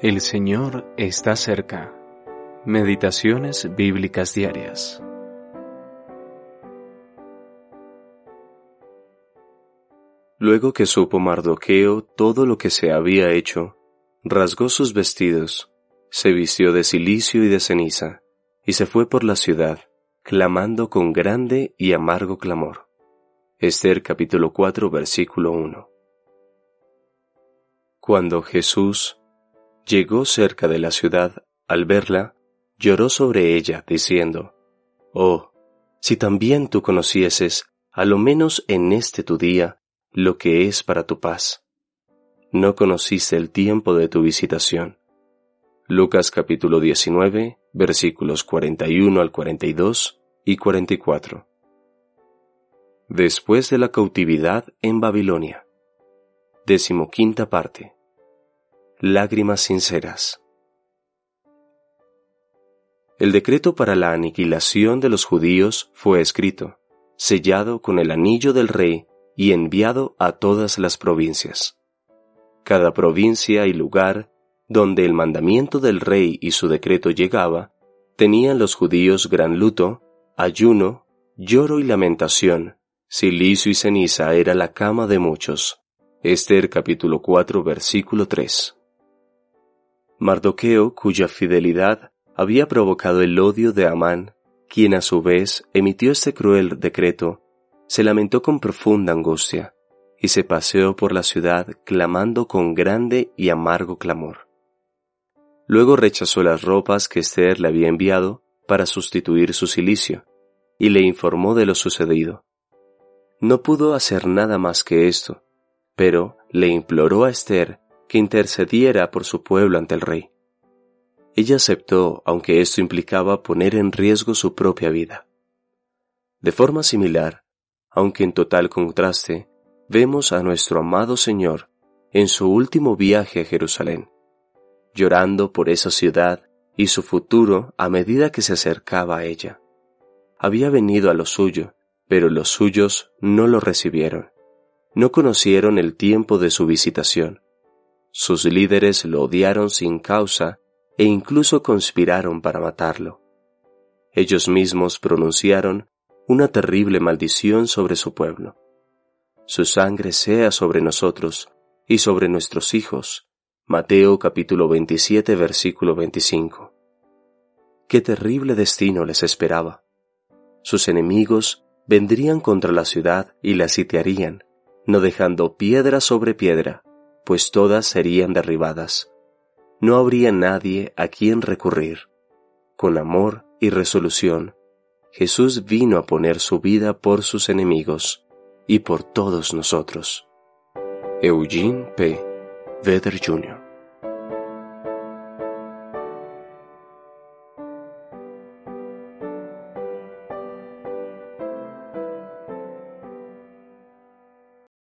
El Señor está cerca. Meditaciones bíblicas diarias. Luego que supo Mardoqueo todo lo que se había hecho, rasgó sus vestidos, se vistió de cilicio y de ceniza, y se fue por la ciudad, clamando con grande y amargo clamor. Esther capítulo 4 versículo 1. Cuando Jesús llegó cerca de la ciudad, al verla, lloró sobre ella, diciendo, Oh, si también tú conocieses, a lo menos en este tu día, lo que es para tu paz. No conociste el tiempo de tu visitación. Lucas capítulo 19, versículos 41 al 42 y 44. Después de la cautividad en Babilonia. Decimoquinta parte. Lágrimas sinceras. El decreto para la aniquilación de los judíos fue escrito, sellado con el anillo del rey y enviado a todas las provincias. Cada provincia y lugar donde el mandamiento del rey y su decreto llegaba, tenían los judíos gran luto, ayuno, lloro y lamentación, silicio y ceniza era la cama de muchos. Esther capítulo 4 versículo 3. Mardoqueo, cuya fidelidad había provocado el odio de Amán, quien a su vez emitió este cruel decreto, se lamentó con profunda angustia y se paseó por la ciudad clamando con grande y amargo clamor. Luego rechazó las ropas que Esther le había enviado para sustituir su silicio y le informó de lo sucedido. No pudo hacer nada más que esto, pero le imploró a Esther que intercediera por su pueblo ante el rey. Ella aceptó, aunque esto implicaba poner en riesgo su propia vida. De forma similar, aunque en total contraste, vemos a nuestro amado Señor en su último viaje a Jerusalén, llorando por esa ciudad y su futuro a medida que se acercaba a ella. Había venido a lo suyo, pero los suyos no lo recibieron. No conocieron el tiempo de su visitación, sus líderes lo odiaron sin causa e incluso conspiraron para matarlo. Ellos mismos pronunciaron una terrible maldición sobre su pueblo. Su sangre sea sobre nosotros y sobre nuestros hijos. Mateo capítulo 27 versículo 25. Qué terrible destino les esperaba. Sus enemigos vendrían contra la ciudad y la sitiarían, no dejando piedra sobre piedra pues todas serían derribadas. No habría nadie a quien recurrir. Con amor y resolución, Jesús vino a poner su vida por sus enemigos y por todos nosotros. Eugene P. Vedder Jr.